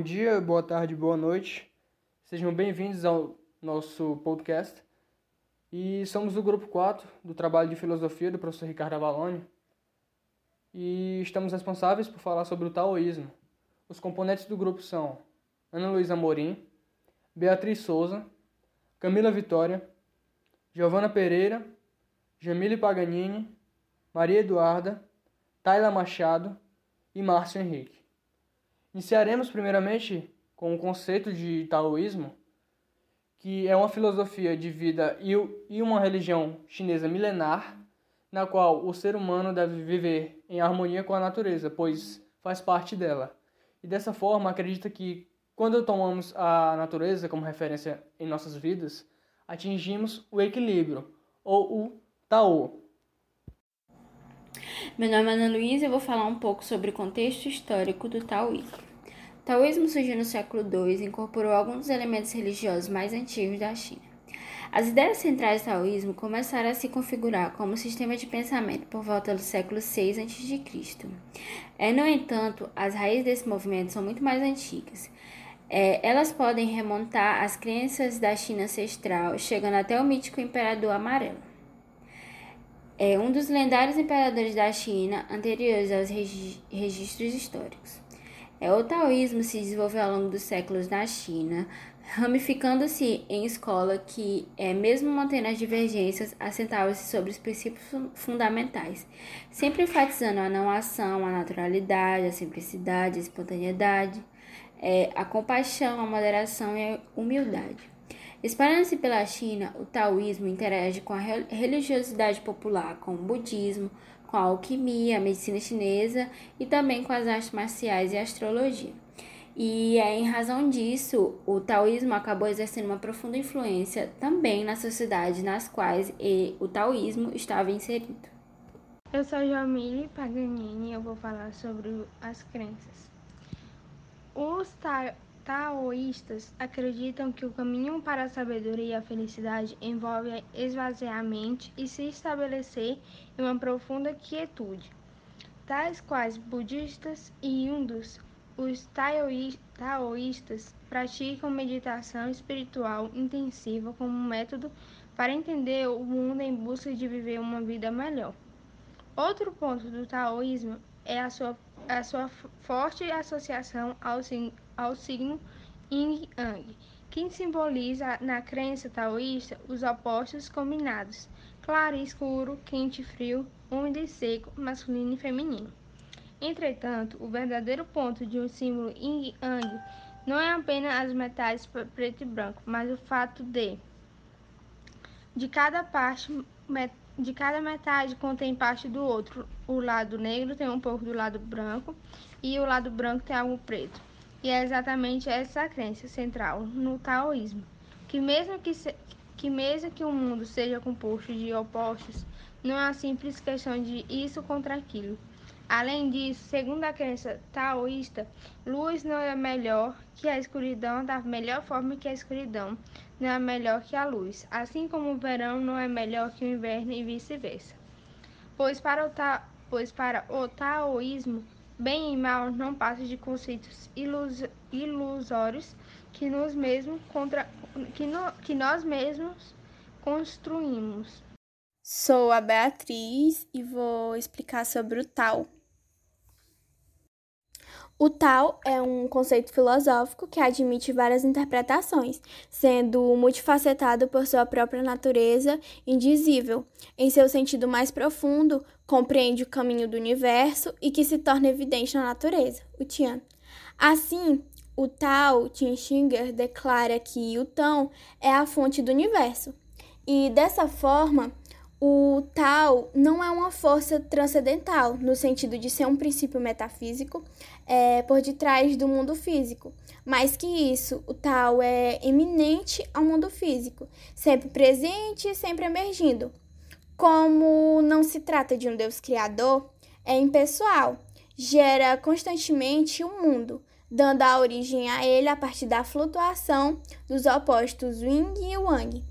Bom dia, boa tarde, boa noite. Sejam bem-vindos ao nosso podcast. E somos o grupo 4 do trabalho de filosofia do professor Ricardo Avalone. E estamos responsáveis por falar sobre o taoísmo. Os componentes do grupo são Ana Luísa Amorim, Beatriz Souza, Camila Vitória, Giovana Pereira, Jamile Paganini, Maria Eduarda, Tayla Machado e Márcio Henrique. Iniciaremos primeiramente com o conceito de taoísmo, que é uma filosofia de vida e uma religião chinesa milenar, na qual o ser humano deve viver em harmonia com a natureza, pois faz parte dela. E dessa forma, acredita que quando tomamos a natureza como referência em nossas vidas, atingimos o equilíbrio, ou o Tao. Meu nome é Ana Luísa e vou falar um pouco sobre o contexto histórico do taoísmo. O taoísmo surgiu no século II e incorporou alguns dos elementos religiosos mais antigos da China. As ideias centrais do taoísmo começaram a se configurar como sistema de pensamento por volta do século VI a.C. É, no entanto, as raízes desse movimento são muito mais antigas. É, elas podem remontar às crenças da China ancestral, chegando até o mítico Imperador Amarelo é um dos lendários imperadores da China anteriores aos registros históricos. É, o taoísmo se desenvolveu ao longo dos séculos na China, ramificando-se em escola que, é, mesmo mantendo as divergências, assentava-se sobre os princípios fundamentais, sempre enfatizando a não ação, a naturalidade, a simplicidade, a espontaneidade, é, a compaixão, a moderação e a humildade. Espalhando-se pela China, o taoísmo interage com a religiosidade popular, com o budismo, com a alquimia, a medicina chinesa e também com as artes marciais e a astrologia. E é em razão disso, o taoísmo acabou exercendo uma profunda influência também nas sociedades nas quais o taoísmo estava inserido. Eu sou Jamile Paganini e eu vou falar sobre as crenças. Os ta taoístas acreditam que o caminho para a sabedoria e a felicidade envolve esvaziar a mente e se estabelecer em uma profunda quietude. Tais quais budistas e hindus, os taoístas praticam meditação espiritual intensiva como um método para entender o mundo em busca de viver uma vida melhor. Outro ponto do taoísmo é a sua, a sua forte associação ao, ao signo Yin Yang, que simboliza na crença taoísta os opostos combinados, claro e escuro, quente e frio, úmido e seco, masculino e feminino. Entretanto, o verdadeiro ponto de um símbolo Yin Yang não é apenas as metais preto e branco, mas o fato de de cada parte de cada metade contém parte do outro. O lado negro tem um pouco do lado branco e o lado branco tem algo preto. E é exatamente essa crença central no taoísmo, que mesmo que, se, que mesmo que o mundo seja composto de opostos, não é uma simples questão de isso contra aquilo. Além disso, segundo a crença taoísta, luz não é melhor que a escuridão da melhor forma que a escuridão não é melhor que a luz, assim como o verão não é melhor que o inverno e vice-versa. Pois para o, pois para o taoísmo, Bem e mal não passa de conceitos ilus, ilusórios que, nos mesmos contra, que, no, que nós mesmos construímos. Sou a Beatriz e vou explicar sobre o tal. O tal é um conceito filosófico que admite várias interpretações, sendo multifacetado por sua própria natureza indizível. Em seu sentido mais profundo, compreende o caminho do universo e que se torna evidente na natureza, o Tian. Assim, o Tao Tianxinger declara que o Tão é a fonte do universo. E dessa forma, o tal não é uma força transcendental, no sentido de ser um princípio metafísico é, por detrás do mundo físico. Mais que isso, o tal é eminente ao mundo físico, sempre presente e sempre emergindo. Como não se trata de um Deus criador, é impessoal, gera constantemente o um mundo, dando a origem a ele a partir da flutuação dos opostos Yin e Yang.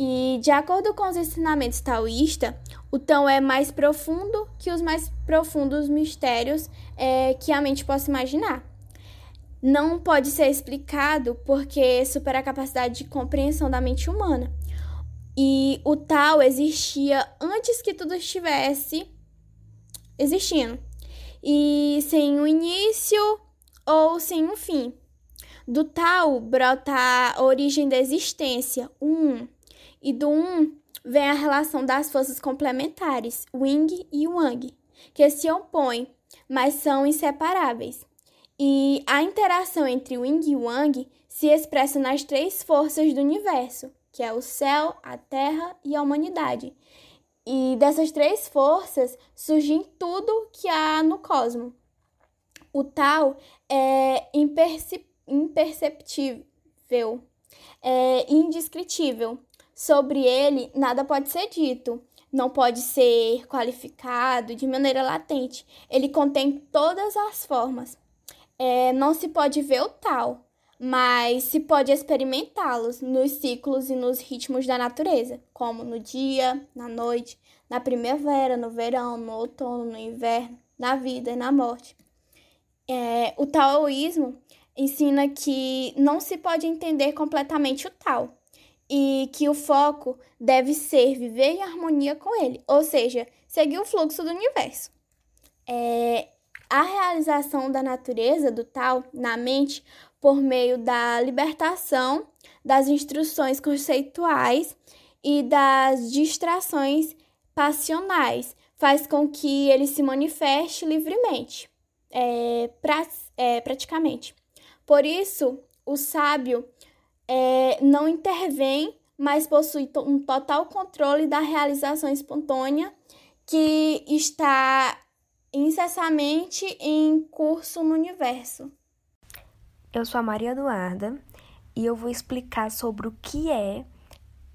E, de acordo com os ensinamentos taoístas, o Tão é mais profundo que os mais profundos mistérios é, que a mente possa imaginar. não pode ser explicado porque supera a capacidade de compreensão da mente humana. E o tal existia antes que tudo estivesse existindo. E sem um início ou sem um fim. Do tal brota a origem da existência, o um. E do um vem a relação das forças complementares, Wing e Wang, que se opõem, mas são inseparáveis. E a interação entre Wing e Wang se expressa nas três forças do universo, que é o céu, a terra e a humanidade. E dessas três forças surgem tudo que há no cosmos. O tal é imperceptível, é indescritível. Sobre ele, nada pode ser dito, não pode ser qualificado de maneira latente. Ele contém todas as formas. É, não se pode ver o tal, mas se pode experimentá-los nos ciclos e nos ritmos da natureza, como no dia, na noite, na primavera, no verão, no outono, no inverno, na vida e na morte. É, o taoísmo ensina que não se pode entender completamente o tal e que o foco deve ser viver em harmonia com ele, ou seja, seguir o fluxo do universo. É, a realização da natureza do tal na mente por meio da libertação das instruções conceituais e das distrações passionais faz com que ele se manifeste livremente, é, pra, é, praticamente. Por isso, o sábio é, não intervém, mas possui um total controle da realização espontânea que está incessantemente em curso no universo. Eu sou a Maria Eduarda e eu vou explicar sobre o que é,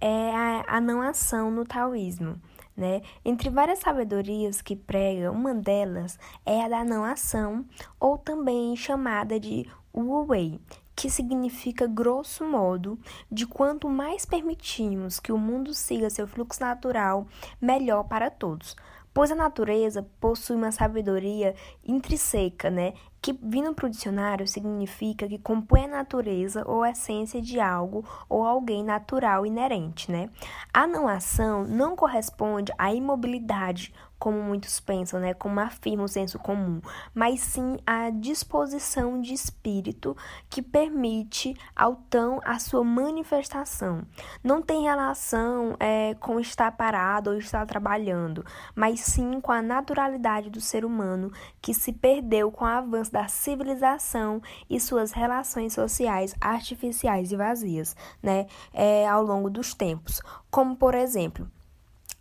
é a, a não ação no taoísmo. Né? Entre várias sabedorias que prega, uma delas é a da não ação, ou também chamada de Wu Wei, que significa, grosso modo, de quanto mais permitimos que o mundo siga seu fluxo natural, melhor para todos. Pois a natureza possui uma sabedoria intrínseca, né? Que vindo para o dicionário significa que compõe a natureza ou a essência de algo ou alguém natural inerente, né? A não ação não corresponde à imobilidade como muitos pensam, né, como afirma o senso comum, mas sim a disposição de espírito que permite ao tão a sua manifestação. Não tem relação é, com estar parado ou estar trabalhando, mas sim com a naturalidade do ser humano que se perdeu com o avanço da civilização e suas relações sociais artificiais e vazias, né, é, ao longo dos tempos. Como, por exemplo,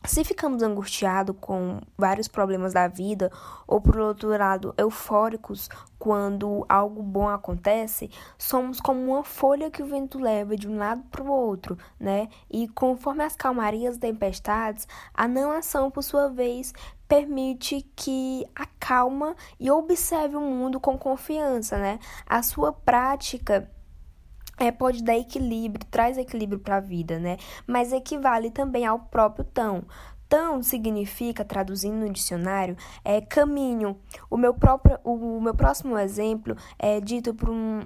se ficamos angustiados com vários problemas da vida, ou por outro lado, eufóricos quando algo bom acontece, somos como uma folha que o vento leva de um lado para o outro, né? E conforme as calmarias tempestades, a não ação, por sua vez, permite que acalma e observe o mundo com confiança, né? A sua prática é, pode dar equilíbrio, traz equilíbrio para a vida, né? Mas equivale também ao próprio tão. Tão significa, traduzindo no dicionário, é caminho. O meu, próprio, o meu próximo exemplo é dito por um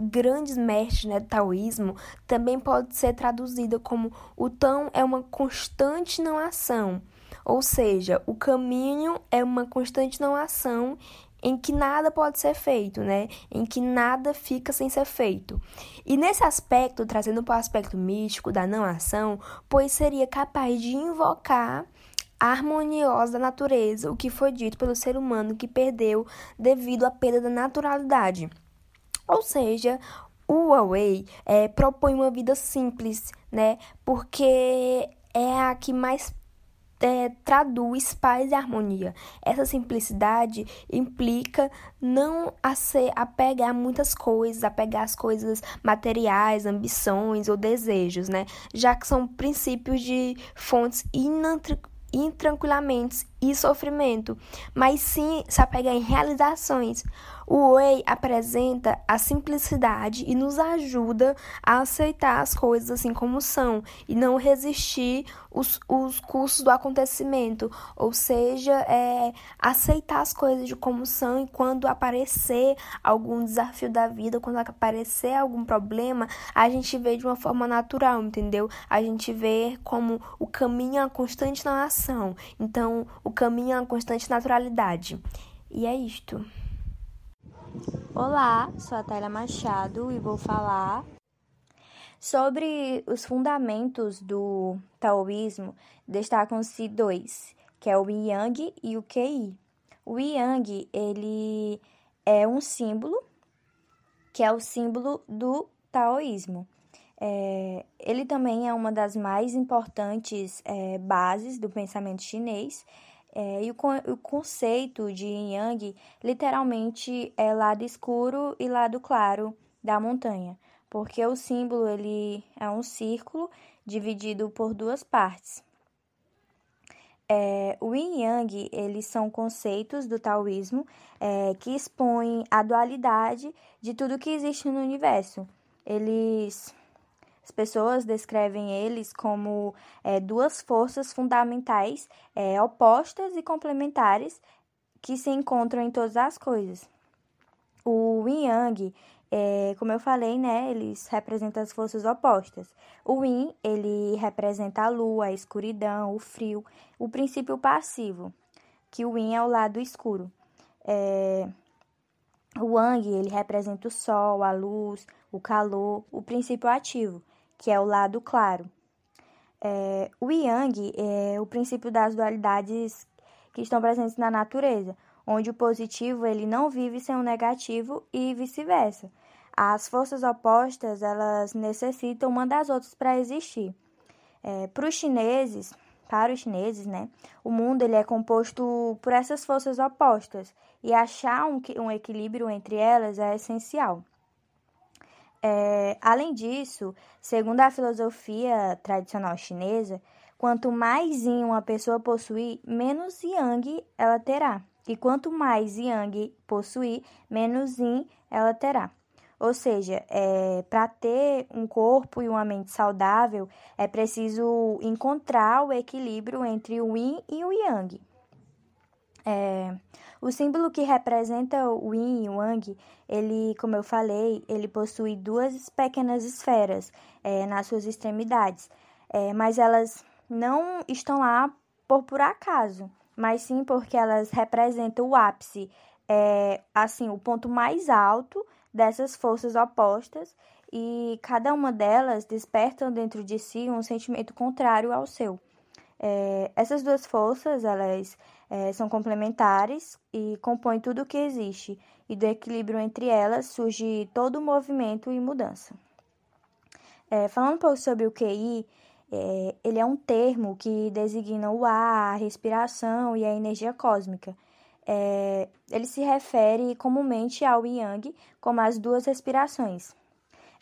grandes mestres né, do taoísmo, também pode ser traduzido como o tão é uma constante não ação. Ou seja, o caminho é uma constante não ação em que nada pode ser feito, né? Em que nada fica sem ser feito. E nesse aspecto, trazendo para o aspecto místico da não ação, pois seria capaz de invocar a harmoniosa da natureza, o que foi dito pelo ser humano que perdeu devido à perda da naturalidade. Ou seja, o Huawei é, propõe uma vida simples, né? Porque é a que mais é, traduz paz e harmonia. Essa simplicidade implica não a ser apegar a muitas coisas, apegar as coisas materiais, ambições ou desejos, né? Já que são princípios de fontes intranquilamente e sofrimento, mas sim se apegar em realizações. O Whey apresenta a simplicidade e nos ajuda a aceitar as coisas assim como são e não resistir os, os cursos do acontecimento, ou seja, é, aceitar as coisas de como são e quando aparecer algum desafio da vida, quando aparecer algum problema, a gente vê de uma forma natural, entendeu? A gente vê como o caminho é constante na ação, então o caminho é a constante naturalidade. E é isto. Olá, sou a Tayla Machado e vou falar sobre os fundamentos do taoísmo. Destacam-se dois, que é o Yang e o Qi. O Yang, ele é um símbolo, que é o símbolo do taoísmo. É, ele também é uma das mais importantes é, bases do pensamento chinês é, e o, o, conceito de yin yang literalmente é lado escuro e lado claro da montanha, porque o símbolo ele é um círculo dividido por duas partes. É, o yin yang eles são conceitos do taoísmo é, que expõem a dualidade de tudo que existe no universo. Eles as pessoas descrevem eles como é, duas forças fundamentais é, opostas e complementares que se encontram em todas as coisas. O Yin Yang, é, como eu falei, né, eles representam as forças opostas. O Yin, ele representa a lua, a escuridão, o frio, o princípio passivo, que o Yin é o lado escuro. O Yang, ele representa o sol, a luz, o calor, o princípio ativo, que é o lado claro. É, o Yang é o princípio das dualidades que estão presentes na natureza, onde o positivo ele não vive sem o negativo e vice-versa. As forças opostas elas necessitam uma das outras para existir. É, para os chineses, para os chineses, né, o mundo ele é composto por essas forças opostas e achar um, um equilíbrio entre elas é essencial. É, além disso, segundo a filosofia tradicional chinesa, quanto mais yin uma pessoa possuir, menos yang ela terá. E quanto mais yang possuir, menos yin ela terá. Ou seja, é, para ter um corpo e uma mente saudável, é preciso encontrar o equilíbrio entre o yin e o yang. É, o símbolo que representa o yin e o yang, ele, como eu falei, ele possui duas pequenas esferas é, nas suas extremidades, é, mas elas não estão lá por por acaso, mas sim porque elas representam o ápice, é, assim, o ponto mais alto dessas forças opostas e cada uma delas despertam dentro de si um sentimento contrário ao seu. É, essas duas forças, elas é, são complementares e compõem tudo o que existe, e do equilíbrio entre elas surge todo o movimento e mudança. É, falando um pouco sobre o QI, é, ele é um termo que designa o ar, a respiração e a energia cósmica. É, ele se refere comumente ao Yang como as duas respirações.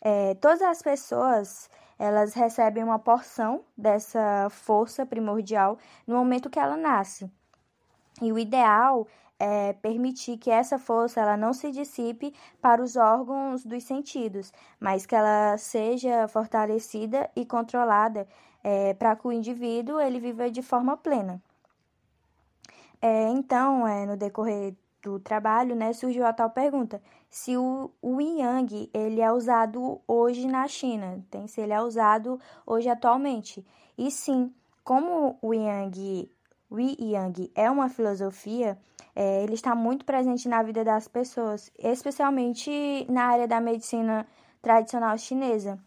É, todas as pessoas elas recebem uma porção dessa força primordial no momento que ela nasce. E o ideal é permitir que essa força ela não se dissipe para os órgãos dos sentidos, mas que ela seja fortalecida e controlada é, para que o indivíduo ele viva de forma plena. É, então, é, no decorrer do trabalho, né, surgiu a tal pergunta: se o, o Yang ele é usado hoje na China, tem se ele é usado hoje atualmente. E sim, como o Yang, o Yang é uma filosofia, é, ele está muito presente na vida das pessoas, especialmente na área da medicina tradicional chinesa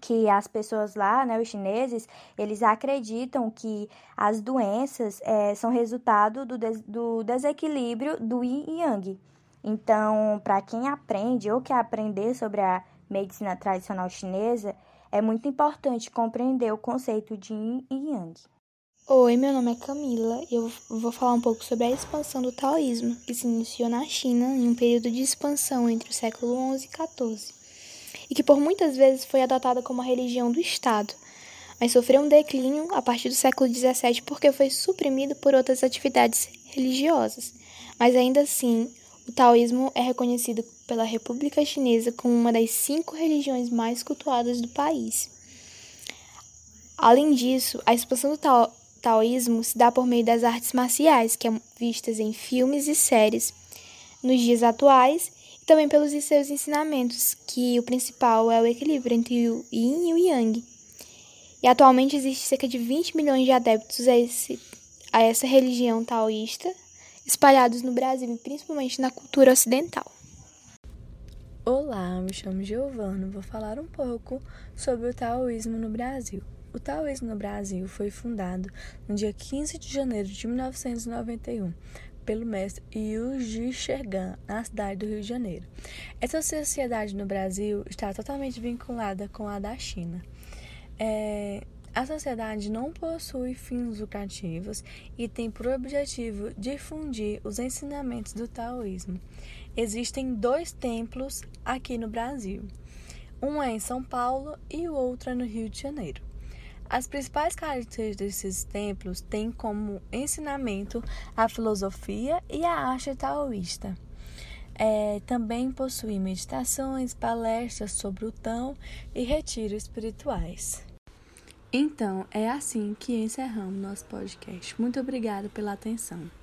que as pessoas lá, né, os chineses, eles acreditam que as doenças é, são resultado do, des do desequilíbrio do yin e yang. Então, para quem aprende ou quer aprender sobre a medicina tradicional chinesa, é muito importante compreender o conceito de yin e yang. Oi, meu nome é Camila e eu vou falar um pouco sobre a expansão do taoísmo, que se iniciou na China em um período de expansão entre o século XI e XIV e que por muitas vezes foi adotada como a religião do Estado. mas sofreu um declínio a partir do século XVII porque foi suprimido por outras atividades religiosas. Mas ainda assim, o taoísmo é reconhecido pela República Chinesa como uma das cinco religiões mais cultuadas do país. Além disso, a expansão do tao taoísmo se dá por meio das artes marciais, que é vistas em filmes e séries nos dias atuais, e também pelos seus ensinamentos, que o principal é o equilíbrio entre o yin e o yang. E atualmente existe cerca de 20 milhões de adeptos a, esse, a essa religião taoísta, espalhados no Brasil e principalmente na cultura ocidental. Olá, me chamo Giovana, vou falar um pouco sobre o taoísmo no Brasil. O taoísmo no Brasil foi fundado no dia 15 de janeiro de 1991 pelo mestre Yu Shergan, na cidade do Rio de Janeiro. Essa sociedade no Brasil está totalmente vinculada com a da China. É, a sociedade não possui fins lucrativos e tem por objetivo difundir os ensinamentos do taoísmo. Existem dois templos aqui no Brasil. Um é em São Paulo e o outro é no Rio de Janeiro. As principais características desses templos têm como ensinamento a filosofia e a arte taoísta. É, também possui meditações, palestras sobre o Tão e retiros espirituais. Então, é assim que encerramos nosso podcast. Muito obrigada pela atenção.